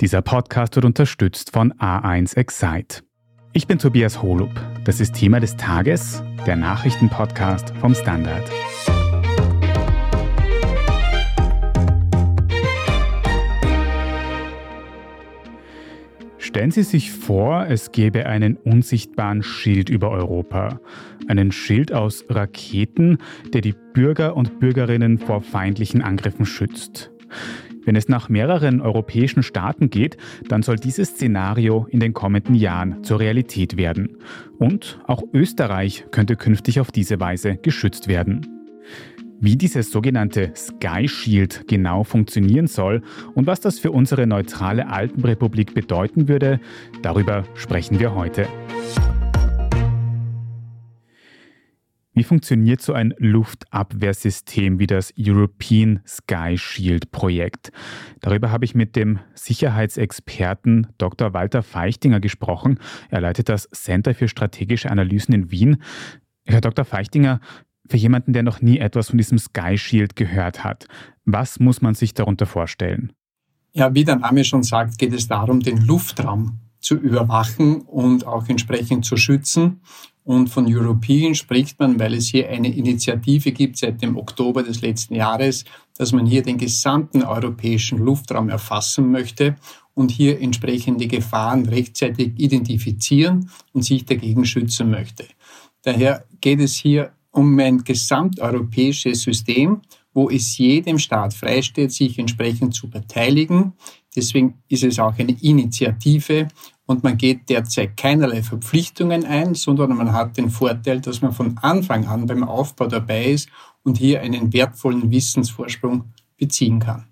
Dieser Podcast wird unterstützt von A1 Excite. Ich bin Tobias Holub. Das ist Thema des Tages, der Nachrichtenpodcast vom Standard. Stellen Sie sich vor, es gäbe einen unsichtbaren Schild über Europa. Einen Schild aus Raketen, der die Bürger und Bürgerinnen vor feindlichen Angriffen schützt. Wenn es nach mehreren europäischen Staaten geht, dann soll dieses Szenario in den kommenden Jahren zur Realität werden. Und auch Österreich könnte künftig auf diese Weise geschützt werden. Wie dieses sogenannte Sky Shield genau funktionieren soll und was das für unsere neutrale Alpenrepublik bedeuten würde, darüber sprechen wir heute. Wie funktioniert so ein Luftabwehrsystem wie das European Sky Shield Projekt? Darüber habe ich mit dem Sicherheitsexperten Dr. Walter Feichtinger gesprochen. Er leitet das Center für strategische Analysen in Wien. Herr Dr. Feichtinger, für jemanden, der noch nie etwas von diesem Sky Shield gehört hat, was muss man sich darunter vorstellen? Ja, wie der Name schon sagt, geht es darum, den Luftraum zu überwachen und auch entsprechend zu schützen. Und von European spricht man, weil es hier eine Initiative gibt seit dem Oktober des letzten Jahres, dass man hier den gesamten europäischen Luftraum erfassen möchte und hier entsprechende Gefahren rechtzeitig identifizieren und sich dagegen schützen möchte. Daher geht es hier um ein gesamteuropäisches System, wo es jedem Staat freisteht, sich entsprechend zu beteiligen. Deswegen ist es auch eine Initiative und man geht derzeit keinerlei Verpflichtungen ein, sondern man hat den Vorteil, dass man von Anfang an beim Aufbau dabei ist und hier einen wertvollen Wissensvorsprung beziehen kann.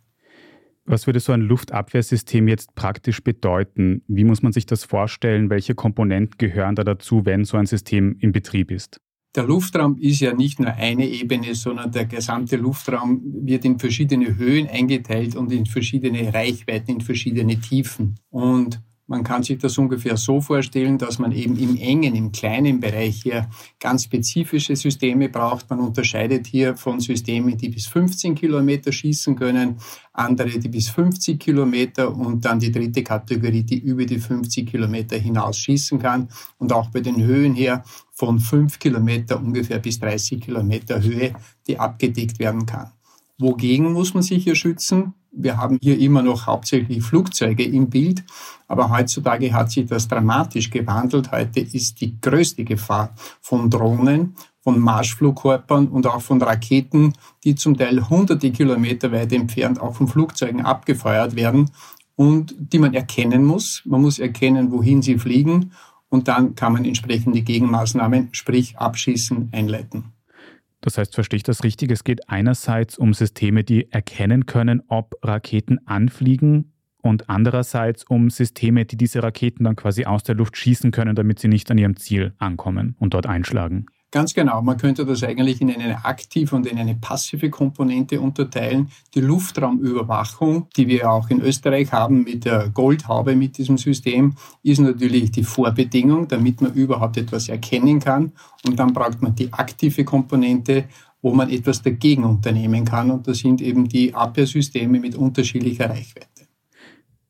Was würde so ein Luftabwehrsystem jetzt praktisch bedeuten? Wie muss man sich das vorstellen? Welche Komponenten gehören da dazu, wenn so ein System in Betrieb ist? Der Luftraum ist ja nicht nur eine Ebene, sondern der gesamte Luftraum wird in verschiedene Höhen eingeteilt und in verschiedene Reichweiten, in verschiedene Tiefen. Und man kann sich das ungefähr so vorstellen, dass man eben im engen, im kleinen Bereich hier ganz spezifische Systeme braucht. Man unterscheidet hier von Systemen, die bis 15 Kilometer schießen können, andere, die bis 50 Kilometer und dann die dritte Kategorie, die über die 50 Kilometer hinaus schießen kann und auch bei den Höhen her von 5 Kilometer ungefähr bis 30 Kilometer Höhe, die abgedeckt werden kann. Wogegen muss man sich hier schützen? Wir haben hier immer noch hauptsächlich Flugzeuge im Bild, aber heutzutage hat sich das dramatisch gewandelt. Heute ist die größte Gefahr von Drohnen, von Marschflugkörpern und auch von Raketen, die zum Teil hunderte Kilometer weit entfernt auch von Flugzeugen abgefeuert werden und die man erkennen muss. Man muss erkennen, wohin sie fliegen und dann kann man entsprechende Gegenmaßnahmen, sprich Abschießen, einleiten. Das heißt, verstehe ich das richtig? Es geht einerseits um Systeme, die erkennen können, ob Raketen anfliegen und andererseits um Systeme, die diese Raketen dann quasi aus der Luft schießen können, damit sie nicht an ihrem Ziel ankommen und dort einschlagen. Ganz genau. Man könnte das eigentlich in eine aktive und in eine passive Komponente unterteilen. Die Luftraumüberwachung, die wir auch in Österreich haben mit der Goldhaube mit diesem System, ist natürlich die Vorbedingung, damit man überhaupt etwas erkennen kann. Und dann braucht man die aktive Komponente, wo man etwas dagegen unternehmen kann. Und das sind eben die Abwehrsysteme mit unterschiedlicher Reichweite.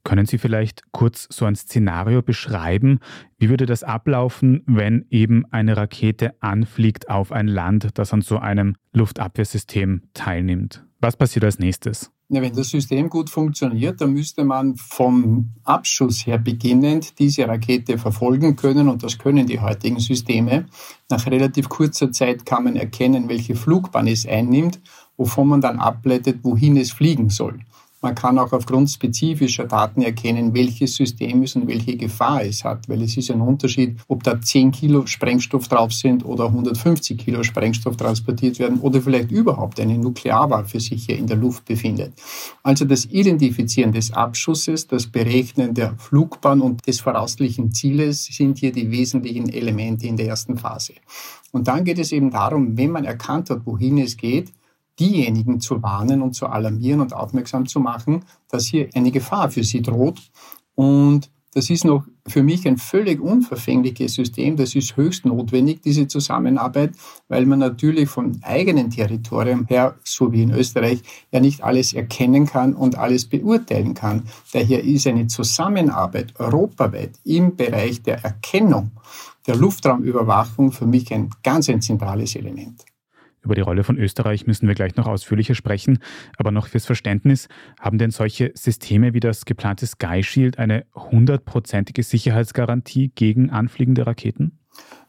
Können Sie vielleicht kurz so ein Szenario beschreiben? Wie würde das ablaufen, wenn eben eine Rakete anfliegt auf ein Land, das an so einem Luftabwehrsystem teilnimmt? Was passiert als nächstes? Ja, wenn das System gut funktioniert, dann müsste man vom Abschuss her beginnend diese Rakete verfolgen können und das können die heutigen Systeme. Nach relativ kurzer Zeit kann man erkennen, welche Flugbahn es einnimmt, wovon man dann ableitet, wohin es fliegen soll. Man kann auch aufgrund spezifischer Daten erkennen, welches System es und welche Gefahr es hat, weil es ist ein Unterschied, ob da 10 Kilo Sprengstoff drauf sind oder 150 Kilo Sprengstoff transportiert werden oder vielleicht überhaupt eine Nuklearwaffe sich hier in der Luft befindet. Also das Identifizieren des Abschusses, das Berechnen der Flugbahn und des voraussichtlichen Zieles sind hier die wesentlichen Elemente in der ersten Phase. Und dann geht es eben darum, wenn man erkannt hat, wohin es geht, diejenigen zu warnen und zu alarmieren und aufmerksam zu machen, dass hier eine Gefahr für sie droht. Und Das ist noch für mich ein völlig unverfängliches System. Das ist höchst notwendig, diese Zusammenarbeit, weil man natürlich vom eigenen Territorium her, so wie in Österreich, ja nicht alles erkennen kann und alles beurteilen kann. Daher ist eine Zusammenarbeit europaweit im Bereich der Erkennung, der Luftraumüberwachung für mich ein ganz ein zentrales Element. Über die Rolle von Österreich müssen wir gleich noch ausführlicher sprechen. Aber noch fürs Verständnis, haben denn solche Systeme wie das geplante Sky Shield eine hundertprozentige Sicherheitsgarantie gegen anfliegende Raketen?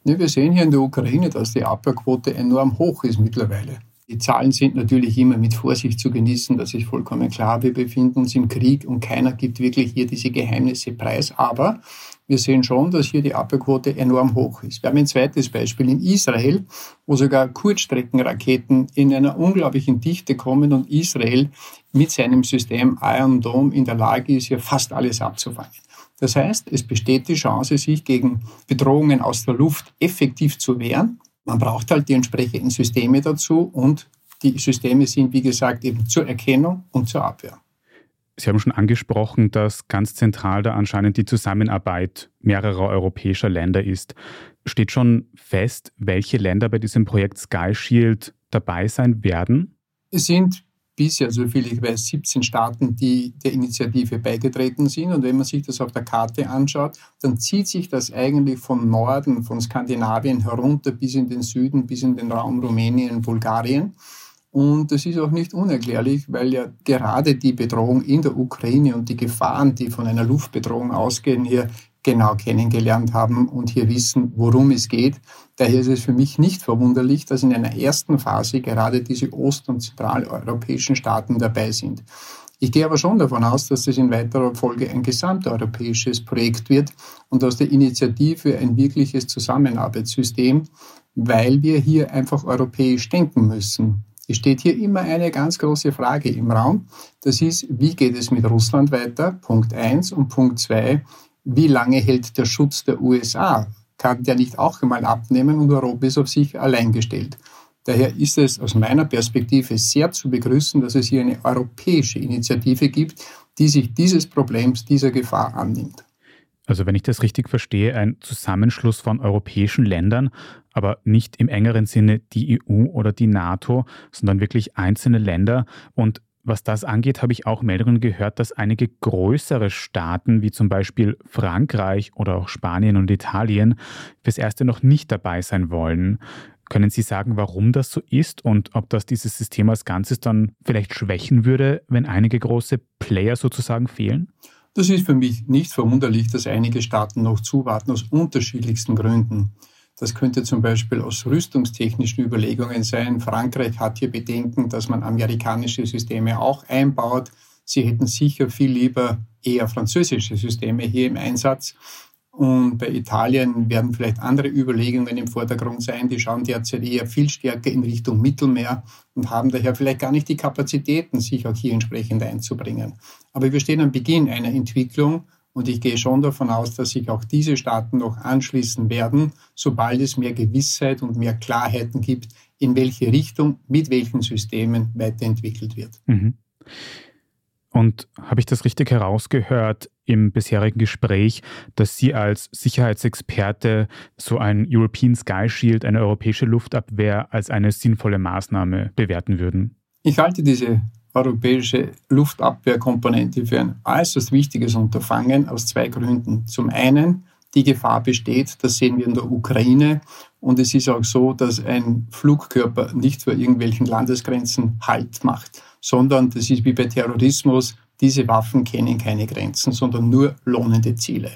Ja, wir sehen hier in der Ukraine, dass die Abwehrquote enorm hoch ist mittlerweile. Die Zahlen sind natürlich immer mit Vorsicht zu genießen, das ist vollkommen klar. Wir befinden uns im Krieg und keiner gibt wirklich hier diese Geheimnisse preis. Aber wir sehen schon, dass hier die Abwehrquote enorm hoch ist. Wir haben ein zweites Beispiel in Israel, wo sogar Kurzstreckenraketen in einer unglaublichen Dichte kommen und Israel mit seinem System Iron Dome in der Lage ist, hier fast alles abzufangen. Das heißt, es besteht die Chance, sich gegen Bedrohungen aus der Luft effektiv zu wehren. Man braucht halt die entsprechenden Systeme dazu und die Systeme sind, wie gesagt, eben zur Erkennung und zur Abwehr. Sie haben schon angesprochen, dass ganz zentral da anscheinend die Zusammenarbeit mehrerer europäischer Länder ist. Steht schon fest, welche Länder bei diesem Projekt Sky Shield dabei sein werden? Es sind bisher, soviel ich weiß, 17 Staaten, die der Initiative beigetreten sind. Und wenn man sich das auf der Karte anschaut, dann zieht sich das eigentlich vom Norden, von Skandinavien herunter bis in den Süden, bis in den Raum Rumänien, Bulgarien. Und das ist auch nicht unerklärlich, weil ja gerade die Bedrohung in der Ukraine und die Gefahren, die von einer Luftbedrohung ausgehen, hier genau kennengelernt haben und hier wissen, worum es geht. Daher ist es für mich nicht verwunderlich, dass in einer ersten Phase gerade diese ost- und zentraleuropäischen Staaten dabei sind. Ich gehe aber schon davon aus, dass das in weiterer Folge ein gesamteuropäisches Projekt wird und aus der Initiative ein wirkliches Zusammenarbeitssystem, weil wir hier einfach europäisch denken müssen. Es steht hier immer eine ganz große Frage im Raum. Das ist, wie geht es mit Russland weiter? Punkt eins Und Punkt zwei: wie lange hält der Schutz der USA? Kann der nicht auch einmal abnehmen und Europa ist auf sich allein gestellt? Daher ist es aus meiner Perspektive sehr zu begrüßen, dass es hier eine europäische Initiative gibt, die sich dieses Problems, dieser Gefahr annimmt. Also wenn ich das richtig verstehe, ein Zusammenschluss von europäischen Ländern, aber nicht im engeren Sinne die EU oder die NATO, sondern wirklich einzelne Länder. Und was das angeht, habe ich auch Meldungen gehört, dass einige größere Staaten, wie zum Beispiel Frankreich oder auch Spanien und Italien, fürs Erste noch nicht dabei sein wollen. Können Sie sagen, warum das so ist und ob das dieses System als Ganzes dann vielleicht schwächen würde, wenn einige große Player sozusagen fehlen? Das ist für mich nicht verwunderlich, dass einige Staaten noch zuwarten aus unterschiedlichsten Gründen. Das könnte zum Beispiel aus rüstungstechnischen Überlegungen sein. Frankreich hat hier Bedenken, dass man amerikanische Systeme auch einbaut. Sie hätten sicher viel lieber eher französische Systeme hier im Einsatz. Und bei Italien werden vielleicht andere Überlegungen im Vordergrund sein. Die schauen derzeit eher viel stärker in Richtung Mittelmeer und haben daher vielleicht gar nicht die Kapazitäten, sich auch hier entsprechend einzubringen. Aber wir stehen am Beginn einer Entwicklung und ich gehe schon davon aus, dass sich auch diese Staaten noch anschließen werden, sobald es mehr Gewissheit und mehr Klarheiten gibt, in welche Richtung, mit welchen Systemen weiterentwickelt wird. Mhm. Und habe ich das richtig herausgehört im bisherigen Gespräch, dass Sie als Sicherheitsexperte so ein European Sky Shield, eine europäische Luftabwehr, als eine sinnvolle Maßnahme bewerten würden? Ich halte diese europäische Luftabwehrkomponente für ein äußerst wichtiges Unterfangen aus zwei Gründen. Zum einen, die Gefahr besteht, das sehen wir in der Ukraine, und es ist auch so, dass ein Flugkörper nicht vor irgendwelchen Landesgrenzen Halt macht sondern das ist wie bei Terrorismus, diese Waffen kennen keine Grenzen, sondern nur lohnende Ziele.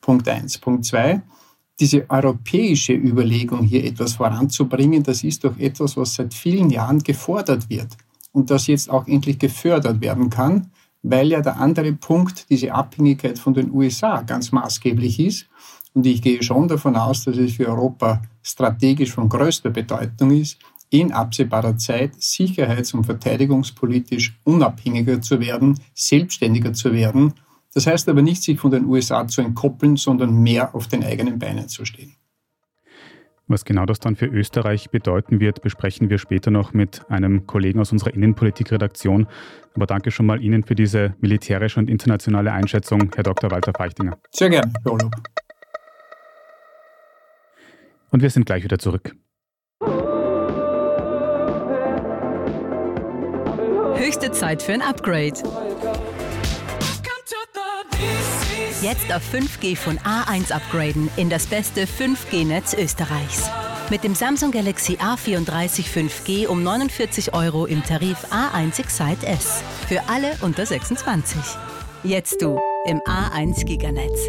Punkt eins. Punkt zwei. Diese europäische Überlegung, hier etwas voranzubringen, das ist doch etwas, was seit vielen Jahren gefordert wird und das jetzt auch endlich gefördert werden kann, weil ja der andere Punkt, diese Abhängigkeit von den USA ganz maßgeblich ist. Und ich gehe schon davon aus, dass es für Europa strategisch von größter Bedeutung ist, in absehbarer Zeit sicherheits- und verteidigungspolitisch unabhängiger zu werden, selbstständiger zu werden. Das heißt aber nicht, sich von den USA zu entkoppeln, sondern mehr auf den eigenen Beinen zu stehen. Was genau das dann für Österreich bedeuten wird, besprechen wir später noch mit einem Kollegen aus unserer Innenpolitikredaktion. Aber danke schon mal Ihnen für diese militärische und internationale Einschätzung, Herr Dr. Walter Feichtinger. Sehr gerne, Herr Olub. Und wir sind gleich wieder zurück. Höchste Zeit für ein Upgrade. Jetzt auf 5G von A1 upgraden in das beste 5G-Netz Österreichs. Mit dem Samsung Galaxy A34 5G um 49 Euro im Tarif A1 Excite S. Für alle unter 26. Jetzt du im A1 Giganetz.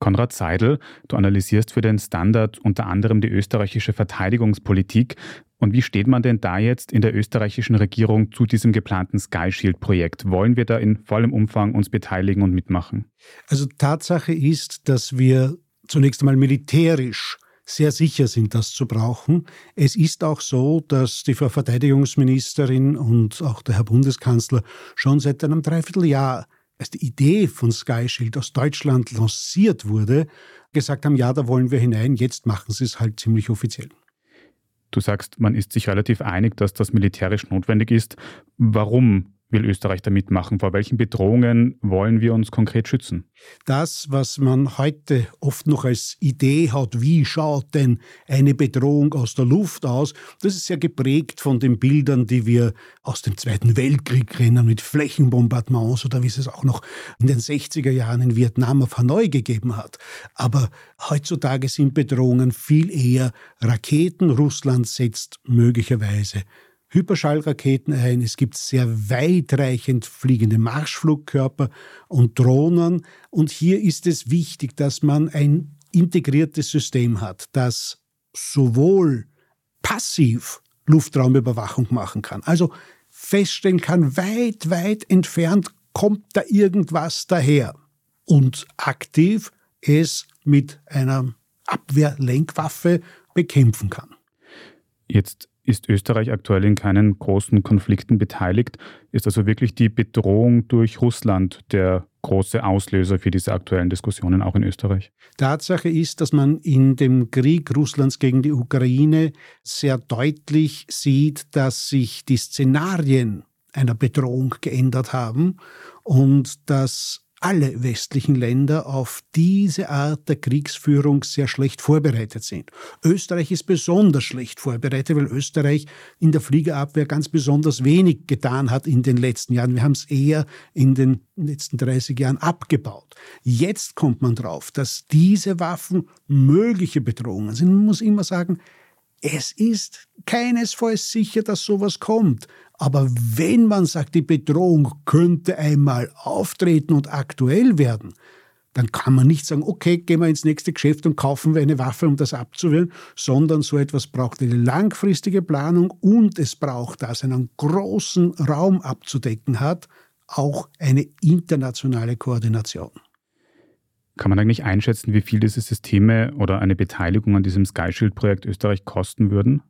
Konrad Seidel, du analysierst für den Standard unter anderem die österreichische Verteidigungspolitik. Und wie steht man denn da jetzt in der österreichischen Regierung zu diesem geplanten Sky Shield Projekt? Wollen wir da in vollem Umfang uns beteiligen und mitmachen? Also Tatsache ist, dass wir zunächst einmal militärisch sehr sicher sind, das zu brauchen. Es ist auch so, dass die Frau Verteidigungsministerin und auch der Herr Bundeskanzler schon seit einem Dreivierteljahr als die Idee von Sky Shield aus Deutschland lanciert wurde, gesagt haben, ja, da wollen wir hinein, jetzt machen sie es halt ziemlich offiziell. Du sagst, man ist sich relativ einig, dass das militärisch notwendig ist. Warum will Österreich da mitmachen? Vor welchen Bedrohungen wollen wir uns konkret schützen? Das, was man heute oft noch als Idee hat, wie schaut denn eine Bedrohung aus der Luft aus, das ist ja geprägt von den Bildern, die wir aus dem Zweiten Weltkrieg kennen, mit Flächenbombardements oder wie es es auch noch in den 60er Jahren in Vietnam auf Hanoi gegeben hat. Aber heutzutage sind Bedrohungen viel eher Raketen. Russland setzt möglicherweise Hyperschallraketen ein, es gibt sehr weitreichend fliegende Marschflugkörper und Drohnen. Und hier ist es wichtig, dass man ein integriertes System hat, das sowohl passiv Luftraumüberwachung machen kann, also feststellen kann, weit, weit entfernt kommt da irgendwas daher und aktiv es mit einer Abwehrlenkwaffe bekämpfen kann. Jetzt ist Österreich aktuell in keinen großen Konflikten beteiligt. Ist also wirklich die Bedrohung durch Russland der große Auslöser für diese aktuellen Diskussionen auch in Österreich? Tatsache ist, dass man in dem Krieg Russlands gegen die Ukraine sehr deutlich sieht, dass sich die Szenarien einer Bedrohung geändert haben und dass alle westlichen Länder auf diese Art der Kriegsführung sehr schlecht vorbereitet sind. Österreich ist besonders schlecht vorbereitet, weil Österreich in der Fliegerabwehr ganz besonders wenig getan hat in den letzten Jahren. Wir haben es eher in den letzten 30 Jahren abgebaut. Jetzt kommt man drauf, dass diese Waffen mögliche Bedrohungen sind. Man muss immer sagen, es ist keinesfalls sicher, dass sowas kommt. Aber wenn man sagt, die Bedrohung könnte einmal auftreten und aktuell werden, dann kann man nicht sagen, okay, gehen wir ins nächste Geschäft und kaufen wir eine Waffe, um das abzuwehren, sondern so etwas braucht eine langfristige Planung und es braucht, da es einen großen Raum abzudecken hat, auch eine internationale Koordination. Kann man eigentlich einschätzen, wie viel diese Systeme oder eine Beteiligung an diesem SkyShield-Projekt Österreich kosten würden?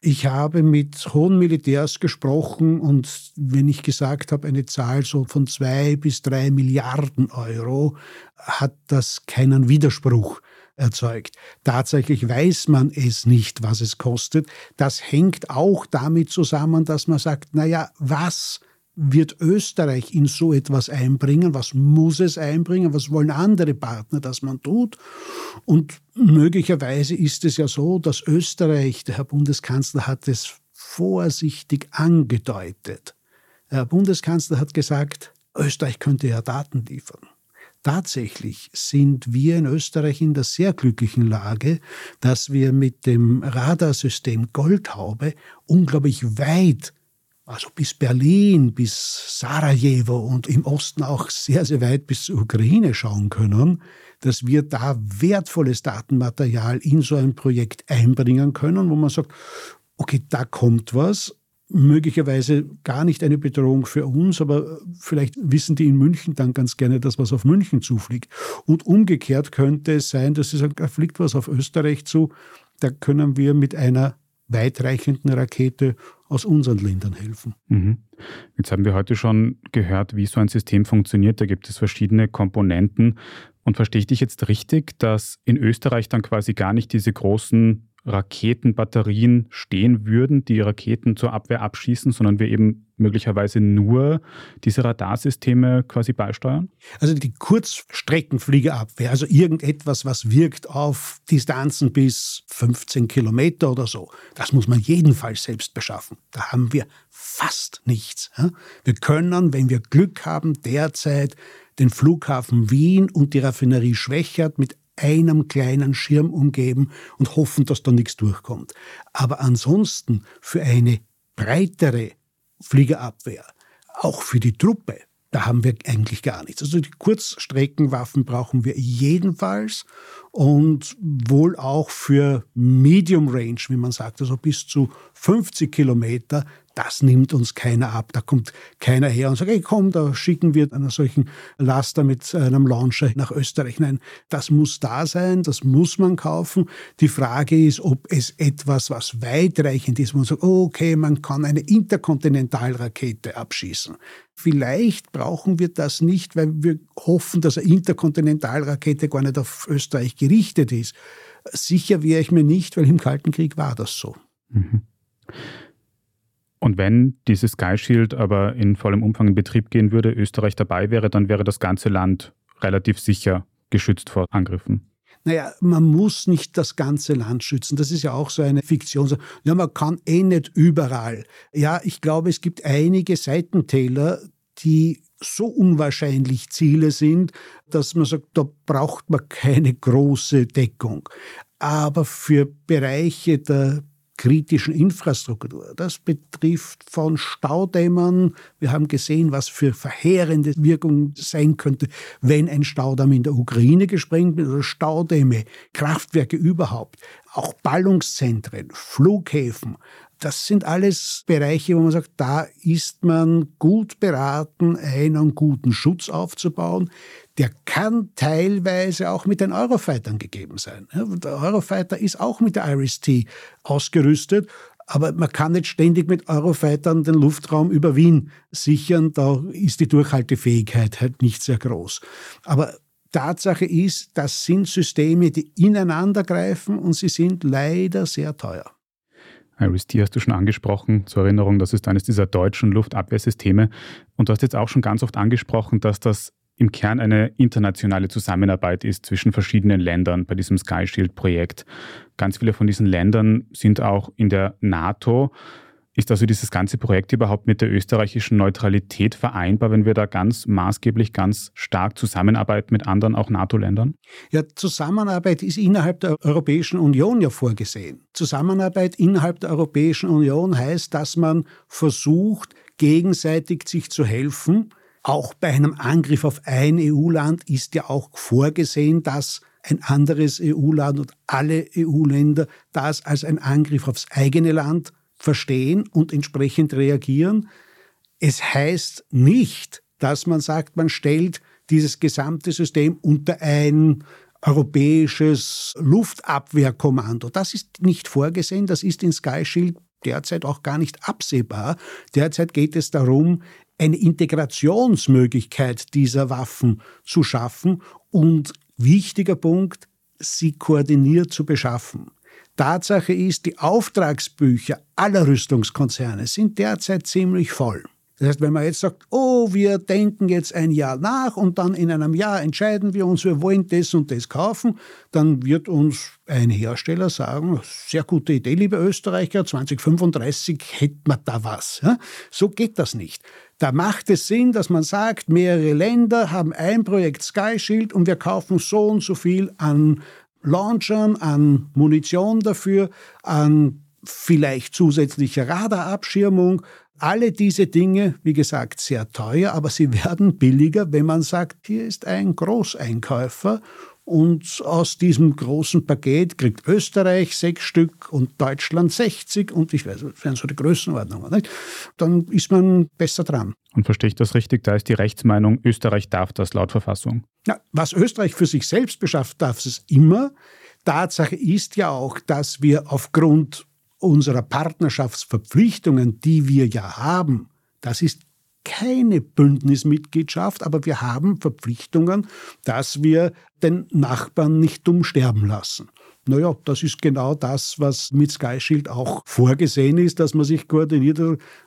Ich habe mit hohen Militärs gesprochen und wenn ich gesagt habe, eine Zahl so von zwei bis drei Milliarden Euro, hat das keinen Widerspruch erzeugt. Tatsächlich weiß man es nicht, was es kostet. Das hängt auch damit zusammen, dass man sagt, naja, was wird Österreich in so etwas einbringen? Was muss es einbringen? Was wollen andere Partner, dass man tut? Und möglicherweise ist es ja so, dass Österreich, der Herr Bundeskanzler hat es vorsichtig angedeutet. Der Herr Bundeskanzler hat gesagt, Österreich könnte ja Daten liefern. Tatsächlich sind wir in Österreich in der sehr glücklichen Lage, dass wir mit dem Radarsystem Goldhaube unglaublich weit also bis Berlin, bis Sarajevo und im Osten auch sehr, sehr weit bis zur Ukraine schauen können, dass wir da wertvolles Datenmaterial in so ein Projekt einbringen können, wo man sagt, okay, da kommt was, möglicherweise gar nicht eine Bedrohung für uns, aber vielleicht wissen die in München dann ganz gerne, dass was auf München zufliegt. Und umgekehrt könnte es sein, dass sie sagen, da fliegt was auf Österreich zu, da können wir mit einer weitreichenden Rakete aus unseren Ländern helfen. Mhm. Jetzt haben wir heute schon gehört, wie so ein System funktioniert. Da gibt es verschiedene Komponenten. Und verstehe ich dich jetzt richtig, dass in Österreich dann quasi gar nicht diese großen Raketenbatterien stehen würden, die Raketen zur Abwehr abschießen, sondern wir eben möglicherweise nur diese Radarsysteme quasi beisteuern? Also die Kurzstreckenfliegerabwehr, also irgendetwas, was wirkt auf Distanzen bis 15 Kilometer oder so, das muss man jedenfalls selbst beschaffen. Da haben wir fast nichts. Wir können, wenn wir Glück haben, derzeit den Flughafen Wien und die Raffinerie Schwächert mit einem kleinen Schirm umgeben und hoffen, dass da nichts durchkommt. Aber ansonsten für eine breitere Fliegerabwehr, auch für die Truppe, da haben wir eigentlich gar nichts. Also die Kurzstreckenwaffen brauchen wir jedenfalls und wohl auch für Medium Range, wie man sagt, also bis zu 50 Kilometer, das nimmt uns keiner ab. Da kommt keiner her und sagt, hey, komm, da schicken wir einen solchen Laster mit einem Launcher nach Österreich. Nein, das muss da sein, das muss man kaufen. Die Frage ist, ob es etwas, was weitreichend ist, wo man sagt, okay, man kann eine Interkontinentalrakete abschießen. Vielleicht brauchen wir das nicht, weil wir hoffen, dass eine Interkontinentalrakete gar nicht auf Österreich gerichtet ist. Sicher wäre ich mir nicht, weil im Kalten Krieg war das so. Mhm. Und wenn dieses Sky Shield aber in vollem Umfang in Betrieb gehen würde, Österreich dabei wäre, dann wäre das ganze Land relativ sicher geschützt vor Angriffen. Naja, man muss nicht das ganze Land schützen. Das ist ja auch so eine Fiktion. Ja, man kann eh nicht überall. Ja, ich glaube, es gibt einige Seitentäler, die so unwahrscheinlich Ziele sind, dass man sagt, da braucht man keine große Deckung. Aber für Bereiche der kritischen Infrastruktur. Das betrifft von Staudämmern. Wir haben gesehen, was für verheerende Wirkung sein könnte, wenn ein Staudamm in der Ukraine gesprengt wird oder Staudämme, Kraftwerke überhaupt, auch Ballungszentren, Flughäfen. Das sind alles Bereiche, wo man sagt, da ist man gut beraten, einen guten Schutz aufzubauen. Der kann teilweise auch mit den Eurofightern gegeben sein. Der Eurofighter ist auch mit der Iris-T ausgerüstet, aber man kann nicht ständig mit Eurofightern den Luftraum über Wien sichern. Da ist die Durchhaltefähigkeit halt nicht sehr groß. Aber Tatsache ist, das sind Systeme, die ineinander greifen und sie sind leider sehr teuer. IRIS-T hast du schon angesprochen. Zur Erinnerung, das ist eines dieser deutschen Luftabwehrsysteme. Und du hast jetzt auch schon ganz oft angesprochen, dass das im Kern eine internationale Zusammenarbeit ist zwischen verschiedenen Ländern bei diesem Sky Shield-Projekt. Ganz viele von diesen Ländern sind auch in der NATO. Ist also dieses ganze Projekt überhaupt mit der österreichischen Neutralität vereinbar, wenn wir da ganz maßgeblich, ganz stark zusammenarbeiten mit anderen, auch NATO-Ländern? Ja, Zusammenarbeit ist innerhalb der Europäischen Union ja vorgesehen. Zusammenarbeit innerhalb der Europäischen Union heißt, dass man versucht, gegenseitig sich zu helfen. Auch bei einem Angriff auf ein EU-Land ist ja auch vorgesehen, dass ein anderes EU-Land und alle EU-Länder das als ein Angriff aufs eigene Land verstehen und entsprechend reagieren. Es heißt nicht, dass man sagt, man stellt dieses gesamte System unter ein europäisches Luftabwehrkommando. Das ist nicht vorgesehen, das ist in Sky Shield derzeit auch gar nicht absehbar. Derzeit geht es darum, eine Integrationsmöglichkeit dieser Waffen zu schaffen und wichtiger Punkt, sie koordiniert zu beschaffen. Tatsache ist, die Auftragsbücher aller Rüstungskonzerne sind derzeit ziemlich voll. Das heißt, wenn man jetzt sagt, oh, wir denken jetzt ein Jahr nach und dann in einem Jahr entscheiden wir uns, wir wollen das und das kaufen, dann wird uns ein Hersteller sagen, sehr gute Idee, liebe Österreicher, 2035 hätten wir da was. So geht das nicht. Da macht es Sinn, dass man sagt, mehrere Länder haben ein Projekt Sky Shield und wir kaufen so und so viel an Launchern, an Munition dafür, an vielleicht zusätzlicher Radarabschirmung. Alle diese Dinge, wie gesagt, sehr teuer, aber sie werden billiger, wenn man sagt, hier ist ein Großeinkäufer und aus diesem großen Paket kriegt Österreich sechs Stück und Deutschland 60 und ich weiß, das wären so die Größenordnungen. Nicht? Dann ist man besser dran. Und verstehe ich das richtig? Da ist die Rechtsmeinung, Österreich darf das laut Verfassung. Na, was Österreich für sich selbst beschafft, darf es immer. Tatsache ist ja auch, dass wir aufgrund unserer Partnerschaftsverpflichtungen, die wir ja haben, das ist keine Bündnismitgliedschaft, aber wir haben Verpflichtungen, dass wir den Nachbarn nicht dumm sterben lassen. Naja, das ist genau das, was mit Sky Shield auch vorgesehen ist, dass man sich koordiniert.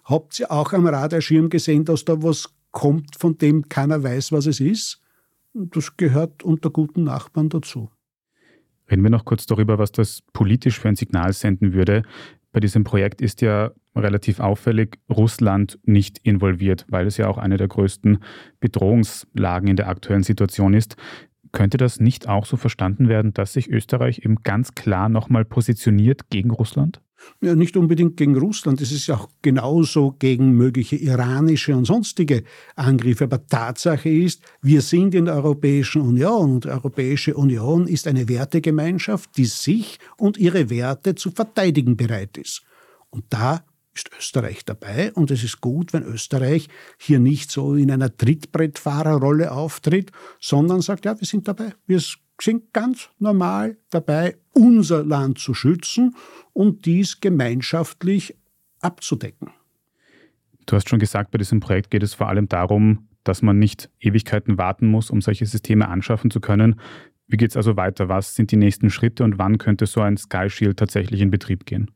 Habt ihr auch am Radarschirm gesehen, dass da was kommt, von dem keiner weiß, was es ist? Das gehört unter guten Nachbarn dazu. Reden wir noch kurz darüber, was das politisch für ein Signal senden würde. Bei diesem Projekt ist ja relativ auffällig Russland nicht involviert, weil es ja auch eine der größten Bedrohungslagen in der aktuellen Situation ist. Könnte das nicht auch so verstanden werden, dass sich Österreich eben ganz klar nochmal positioniert gegen Russland? Ja, nicht unbedingt gegen Russland, es ist ja auch genauso gegen mögliche iranische und sonstige Angriffe. Aber Tatsache ist, wir sind in der Europäischen Union und die Europäische Union ist eine Wertegemeinschaft, die sich und ihre Werte zu verteidigen bereit ist. Und da ist Österreich dabei und es ist gut, wenn Österreich hier nicht so in einer Trittbrettfahrerrolle auftritt, sondern sagt, ja, wir sind dabei, wir sind ganz normal dabei, unser Land zu schützen und dies gemeinschaftlich abzudecken. Du hast schon gesagt, bei diesem Projekt geht es vor allem darum, dass man nicht Ewigkeiten warten muss, um solche Systeme anschaffen zu können. Wie geht es also weiter? Was sind die nächsten Schritte und wann könnte so ein Sky Shield tatsächlich in Betrieb gehen?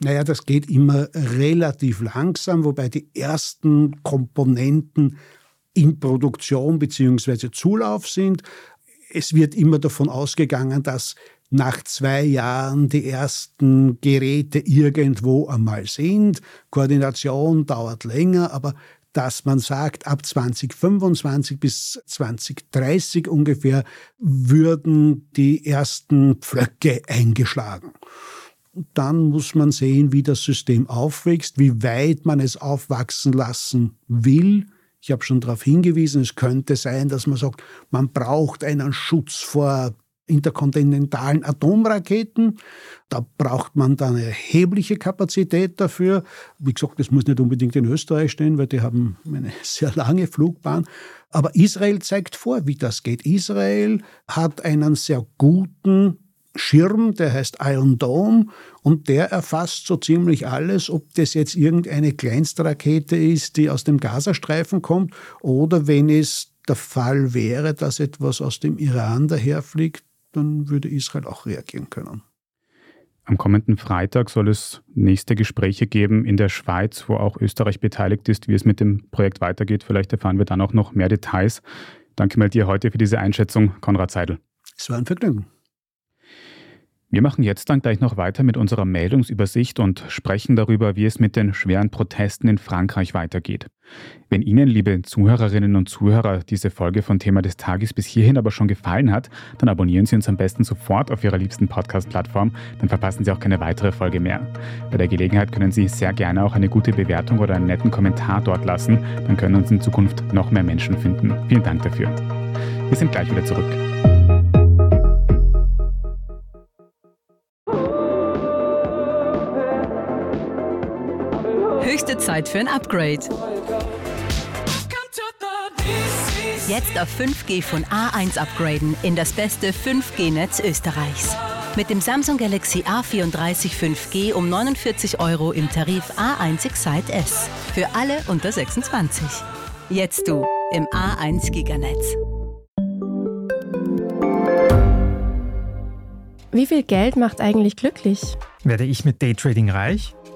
Naja, das geht immer relativ langsam, wobei die ersten Komponenten in Produktion bzw. Zulauf sind. Es wird immer davon ausgegangen, dass nach zwei Jahren die ersten Geräte irgendwo einmal sind. Koordination dauert länger, aber dass man sagt, ab 2025 bis 2030 ungefähr würden die ersten Pflöcke eingeschlagen dann muss man sehen, wie das System aufwächst, wie weit man es aufwachsen lassen will. Ich habe schon darauf hingewiesen, es könnte sein, dass man sagt, man braucht einen Schutz vor interkontinentalen Atomraketen. Da braucht man dann erhebliche Kapazität dafür. Wie gesagt, das muss nicht unbedingt in Österreich stehen, weil die haben eine sehr lange Flugbahn. Aber Israel zeigt vor, wie das geht. Israel hat einen sehr guten Schirm, der heißt Iron Dome und der erfasst so ziemlich alles, ob das jetzt irgendeine Kleinstrakete ist, die aus dem Gazastreifen kommt oder wenn es der Fall wäre, dass etwas aus dem Iran daherfliegt, dann würde Israel auch reagieren können. Am kommenden Freitag soll es nächste Gespräche geben in der Schweiz, wo auch Österreich beteiligt ist. Wie es mit dem Projekt weitergeht, vielleicht erfahren wir dann auch noch mehr Details. Danke mal dir heute für diese Einschätzung, Konrad Seidel. Es war ein Vergnügen. Wir machen jetzt dann gleich noch weiter mit unserer Meldungsübersicht und sprechen darüber, wie es mit den schweren Protesten in Frankreich weitergeht. Wenn Ihnen, liebe Zuhörerinnen und Zuhörer, diese Folge von Thema des Tages bis hierhin aber schon gefallen hat, dann abonnieren Sie uns am besten sofort auf Ihrer liebsten Podcast-Plattform, dann verpassen Sie auch keine weitere Folge mehr. Bei der Gelegenheit können Sie sehr gerne auch eine gute Bewertung oder einen netten Kommentar dort lassen, dann können uns in Zukunft noch mehr Menschen finden. Vielen Dank dafür. Wir sind gleich wieder zurück. Höchste Zeit für ein Upgrade. Jetzt auf 5G von A1 upgraden in das beste 5G-Netz Österreichs. Mit dem Samsung Galaxy A34 5G um 49 Euro im Tarif A1 Excite S. Für alle unter 26. Jetzt du im A1 Giganetz. Wie viel Geld macht eigentlich glücklich? Werde ich mit Daytrading reich?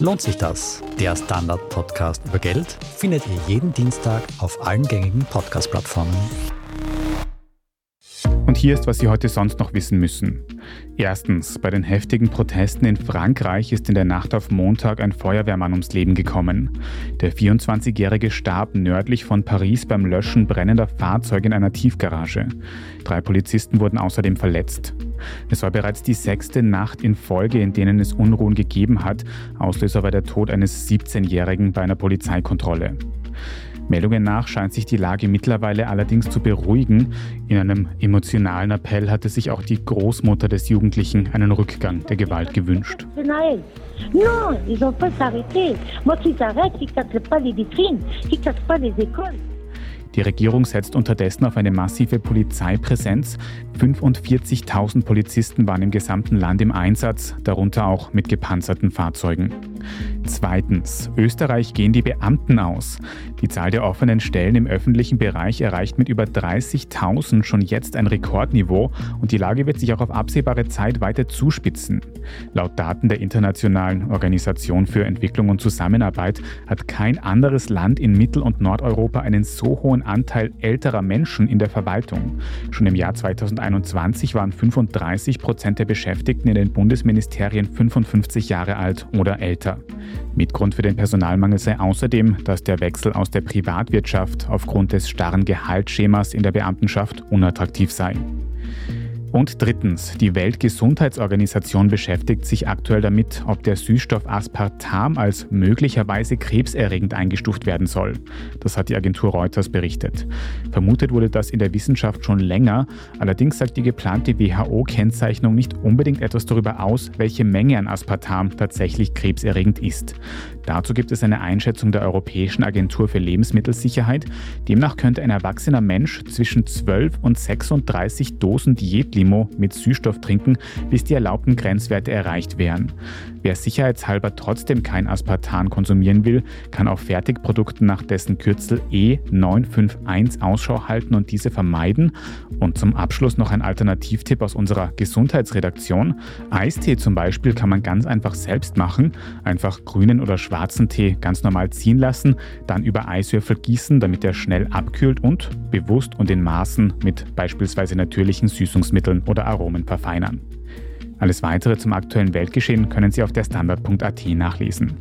Lohnt sich das? Der Standard-Podcast über Geld findet ihr jeden Dienstag auf allen gängigen Podcast-Plattformen. Und hier ist, was Sie heute sonst noch wissen müssen. Erstens, bei den heftigen Protesten in Frankreich ist in der Nacht auf Montag ein Feuerwehrmann ums Leben gekommen. Der 24-Jährige starb nördlich von Paris beim Löschen brennender Fahrzeuge in einer Tiefgarage. Drei Polizisten wurden außerdem verletzt. Es war bereits die sechste Nacht in Folge, in denen es Unruhen gegeben hat. Auslöser war der Tod eines 17-Jährigen bei einer Polizeikontrolle. Meldungen nach scheint sich die Lage mittlerweile allerdings zu beruhigen. In einem emotionalen Appell hatte sich auch die Großmutter des Jugendlichen einen Rückgang der Gewalt gewünscht. Non, ils ont pas s'arrêter. Moi, qu'ils arrêtent, qu'ils cassent pas les vitrines, qu'ils cassent pas les écoles. Die Regierung setzt unterdessen auf eine massive Polizeipräsenz. 45.000 Polizisten waren im gesamten Land im Einsatz, darunter auch mit gepanzerten Fahrzeugen. Zweitens, Österreich gehen die Beamten aus. Die Zahl der offenen Stellen im öffentlichen Bereich erreicht mit über 30.000 schon jetzt ein Rekordniveau und die Lage wird sich auch auf absehbare Zeit weiter zuspitzen. Laut Daten der Internationalen Organisation für Entwicklung und Zusammenarbeit hat kein anderes Land in Mittel- und Nordeuropa einen so hohen Anteil älterer Menschen in der Verwaltung. Schon im Jahr 2021 waren 35 Prozent der Beschäftigten in den Bundesministerien 55 Jahre alt oder älter. Mitgrund für den Personalmangel sei außerdem, dass der Wechsel aus der Privatwirtschaft aufgrund des starren Gehaltsschemas in der Beamtenschaft unattraktiv sei. Und drittens, die Weltgesundheitsorganisation beschäftigt sich aktuell damit, ob der Süßstoff Aspartam als möglicherweise krebserregend eingestuft werden soll. Das hat die Agentur Reuters berichtet. Vermutet wurde das in der Wissenschaft schon länger, allerdings sagt die geplante WHO-Kennzeichnung nicht unbedingt etwas darüber aus, welche Menge an Aspartam tatsächlich krebserregend ist. Dazu gibt es eine Einschätzung der Europäischen Agentur für Lebensmittelsicherheit. Demnach könnte ein erwachsener Mensch zwischen 12 und 36 Dosen Diätlimo mit Süßstoff trinken, bis die erlaubten Grenzwerte erreicht wären. Wer sicherheitshalber trotzdem kein Aspartan konsumieren will, kann auf Fertigprodukten nach dessen Kürzel E951 Ausschau halten und diese vermeiden. Und zum Abschluss noch ein Alternativtipp aus unserer Gesundheitsredaktion. Eistee zum Beispiel kann man ganz einfach selbst machen. Einfach grünen oder schwarzen schwarzen Tee ganz normal ziehen lassen, dann über Eiswürfel gießen, damit er schnell abkühlt und bewusst und in Maßen mit beispielsweise natürlichen Süßungsmitteln oder Aromen verfeinern. Alles weitere zum aktuellen Weltgeschehen können Sie auf der Standard.at nachlesen.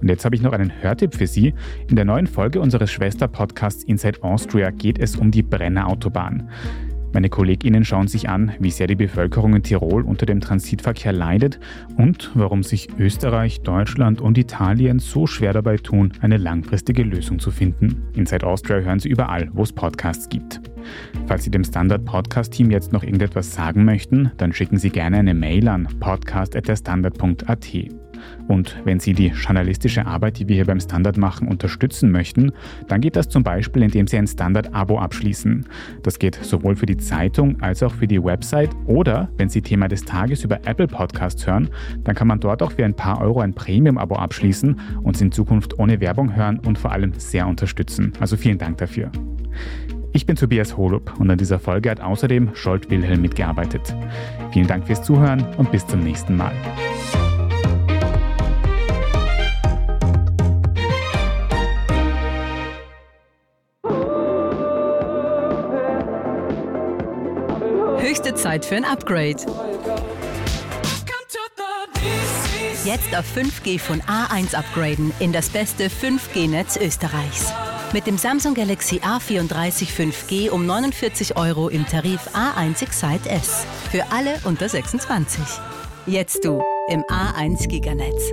Und jetzt habe ich noch einen Hörtipp für Sie. In der neuen Folge unseres Schwester-Podcasts Inside Austria geht es um die Brenner Autobahn. Meine KollegInnen schauen sich an, wie sehr die Bevölkerung in Tirol unter dem Transitverkehr leidet und warum sich Österreich, Deutschland und Italien so schwer dabei tun, eine langfristige Lösung zu finden. Inside Austria hören Sie überall, wo es Podcasts gibt. Falls Sie dem Standard Podcast Team jetzt noch irgendetwas sagen möchten, dann schicken Sie gerne eine Mail an podcast@derstandard.at. Und wenn Sie die journalistische Arbeit, die wir hier beim Standard machen, unterstützen möchten, dann geht das zum Beispiel, indem Sie ein Standard-Abo abschließen. Das geht sowohl für die Zeitung als auch für die Website oder wenn Sie Thema des Tages über Apple Podcasts hören, dann kann man dort auch für ein paar Euro ein Premium-Abo abschließen und in Zukunft ohne Werbung hören und vor allem sehr unterstützen. Also vielen Dank dafür. Ich bin Tobias Holub und an dieser Folge hat außerdem Scholt Wilhelm mitgearbeitet. Vielen Dank fürs Zuhören und bis zum nächsten Mal. Zeit für ein Upgrade. Jetzt auf 5G von A1 upgraden in das beste 5G-Netz Österreichs. Mit dem Samsung Galaxy A34 5G um 49 Euro im Tarif A1 Excite S. Für alle unter 26. Jetzt du im A1 Giganetz.